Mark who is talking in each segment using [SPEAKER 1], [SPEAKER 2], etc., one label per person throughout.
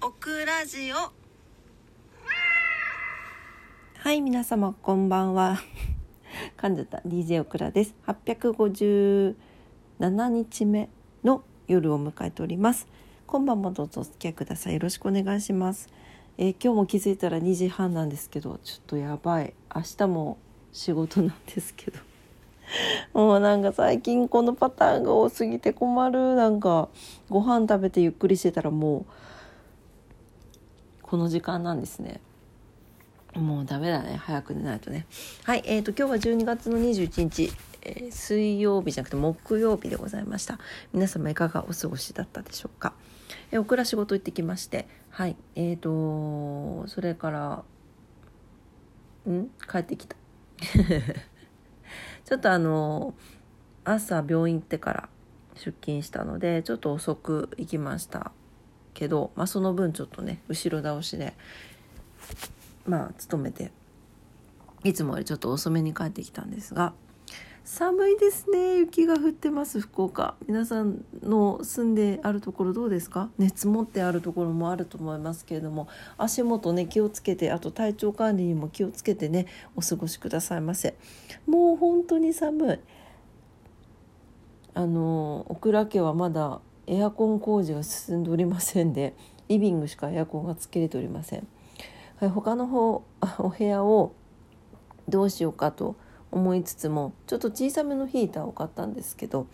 [SPEAKER 1] オクラジオ
[SPEAKER 2] はい、皆様こんばんは。噛んじゃった DJ オクラです。857日目の夜を迎えております。今晩もどうぞお付き合いください。よろしくお願いします。えー今日も気づいたら2時半なんですけど、ちょっとやばい。明日も仕事なんですけど。もうなんか最近このパターンが多すぎて困る。なんかご飯食べてゆっくりしてたらもうこの時間なんですね。もうダメだね。早く寝ないとね。はい。えーと今日は12月の21日、えー水曜日じゃなくて木曜日でございました。皆様いかがお過ごしだったでしょうか。えー、オクラ仕事行ってきまして。はい。えーとそれからん？帰ってきた。ちょっとあの朝病院行ってから出勤したのでちょっと遅く行きました。けど、まあ、その分ちょっとね後ろ倒しでまあ勤めていつもよりちょっと遅めに帰ってきたんですが寒いですね。雪が降ってます福岡。皆さんの住んであるところどうですか？ね積もってあるところもあると思いますけれども足元ね気をつけてあと体調管理にも気をつけてねお過ごしくださいませ。もう本当に寒い。あの小倉家はまだエアコン工事が進んでおりませんでリビングしかエアコンがつけれておりません。はい、他の方 お部屋をどうしようかと思いつつもちょっと小さめのヒーターを買ったんですけど、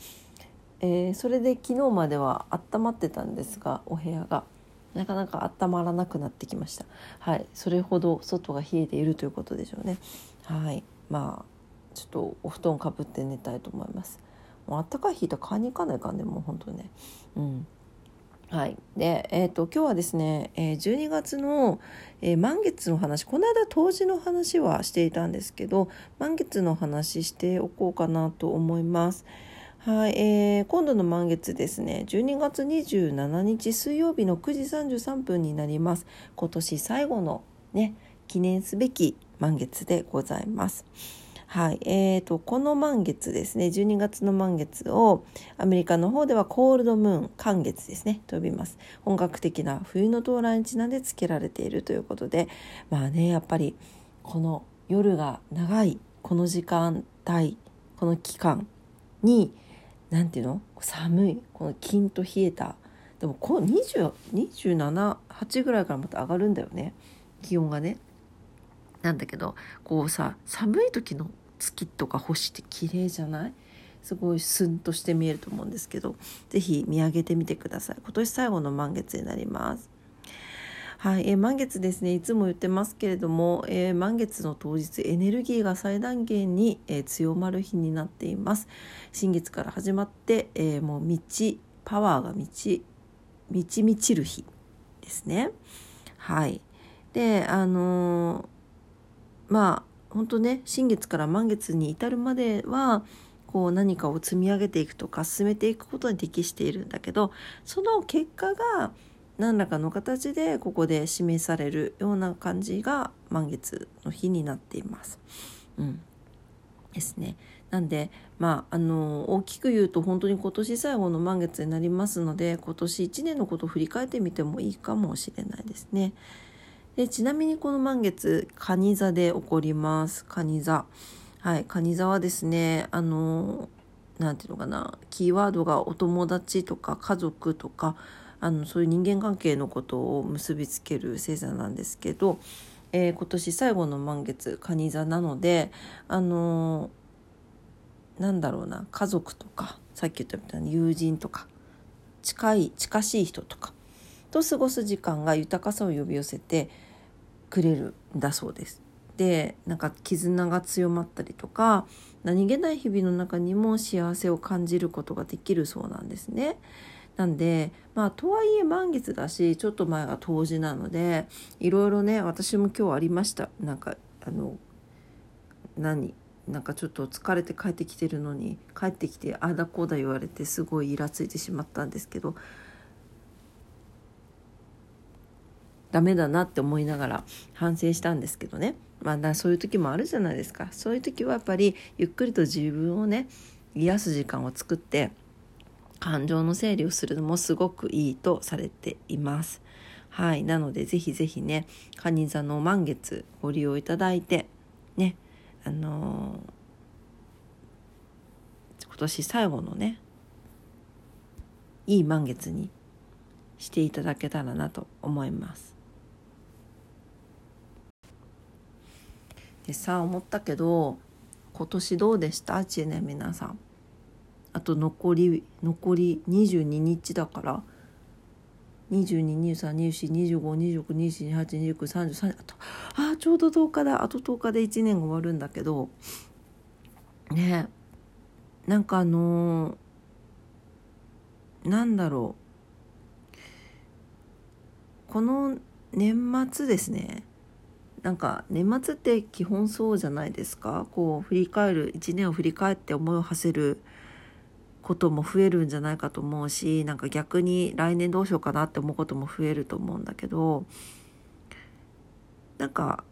[SPEAKER 2] えーそれで昨日までは温まってたんですがお部屋が。なかなか温まらなくなってきました。はい。それほど外が冷えているということでしょうね。はい。まあちょっとお布団かぶって寝たいと思います。もうあったかいヒーター買いに行かないかんねもう本当にねうんはい、で、えー、と今日はですね、えー12月の、えー満月の話この間冬至の話はしていたんですけど満月の話しておこうかなと思います。はい、えー今度の満月ですね12月27日水曜日の9時33分になります今年最後のね記念すべき満月でございます。はい、えーとこの満月ですね。12月の満月をアメリカの方ではコールドムーン寒月ですね。と呼びます。本格的な冬の到来にちなんで付けられているということで。まあねやっぱりこの夜が長いこの時間帯この期間に何ていうの？寒いこのキンと冷えた。でもこう2728ぐらいからまた上がるんだよね。気温がね。なんだけどこうさ寒い時の月とか星って綺麗じゃない？すごいスンとして見えると思うんですけど是非見上げてみてください。今年最後の満月になります。はい、えー満月ですね。いつも言ってますけれども、えー満月の当日エネルギーが最大限に、えー強まる日になっています。新月から始まって、えーもう道パワーが満ち満ち満ちる日ですね。はい。であのーまあ本当ね新月から満月に至るまではこう何かを積み上げていくとか進めていくことに適しているんだけどその結果が何らかの形でここで示されるような感じが満月の日になっています。うん、ですね。なんでまああの大きく言うと本当に今年最後の満月になりますので今年1年のことを振り返ってみてもいいかもしれないですね。でちなみにこの満月蟹座で起こります。蟹座。はい蟹座はですねあのなんていうのかなキーワードがお友達とか家族とかあのそういう人間関係のことを結びつける星座なんですけど、えー今年最後の満月蟹座なのであのなんだろうな家族とかさっき言ったみたいに友人とか近い近しい人とかと過ごす時間が豊かさを呼び寄せてくれるんだそうです。でなんか絆が強まったりとか何気ない日々の中にも幸せを感じることができるそうなんですね。なんでまあとはいえ満月だしちょっと前が冬至なのでいろいろね私も今日ありましたなんかあの何なんかちょっと疲れて帰ってきてるのに帰ってきてああだこうだ言われてすごいイラついてしまったんですけどダメだなって思いながら反省したんですけどねまあそういう時もあるじゃないですかそういう時はやっぱりゆっくりと自分をね癒す時間を作って感情の整理をするのもすごくいいとされています。はい。なので、ぜひぜひね、蟹座の満月ご利用いただいて、ね、あのー、今年最後のね、いい満月にしていただけたらなと思います。でさ思ったけど今年どうでした？ちね皆さん。あと残り残り22日だから。22232425262728293030あとあちょうど10日だ。あと10日で1年が終わるんだけど。ねなんかあのー、なんだろう。この年末ですね。なんか年末って基本そうじゃないですか？こう振り返る1年を振り返って思いを馳せることも増えるんじゃないかと思うしなんか逆に来年どうしようかなって思うことも増えると思うんだけどなんか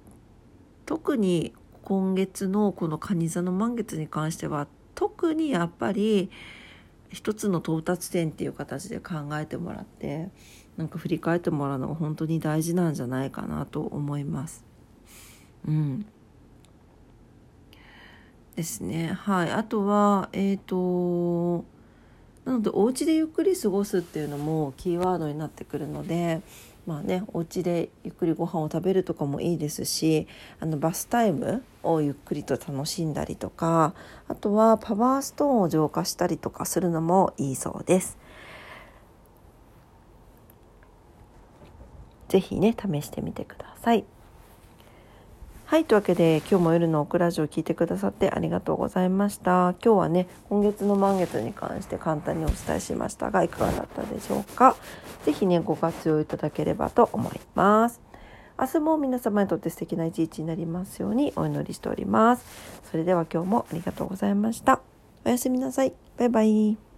[SPEAKER 2] 特に今月のこの蟹座の満月に関しては特にやっぱり一つの到達点っていう形で考えてもらってなんか振り返ってもらうのが本当に大事なんじゃないかなと思います。うん。ですね。はい。あとは、えっ、ー、と、なので、お家でゆっくり過ごすっていうのもキーワードになってくるので、まあね、お家でゆっくりご飯を食べるとかもいいですしあのバスタイムをゆっくりと楽しんだりとかあとはパワーストーンを浄化したりとかするのもいいそうです。ぜひね試してみてください。はい、というわけで今日も夜のオクラジオを聞いてくださってありがとうございました。今日はね、今月の満月に関して簡単にお伝えしましたが、いかがだったでしょうか？是非ね、ご活用いただければと思います。明日も皆様にとって素敵な一日になりますようにお祈りしております。それでは今日もありがとうございました。おやすみなさい。バイバイ。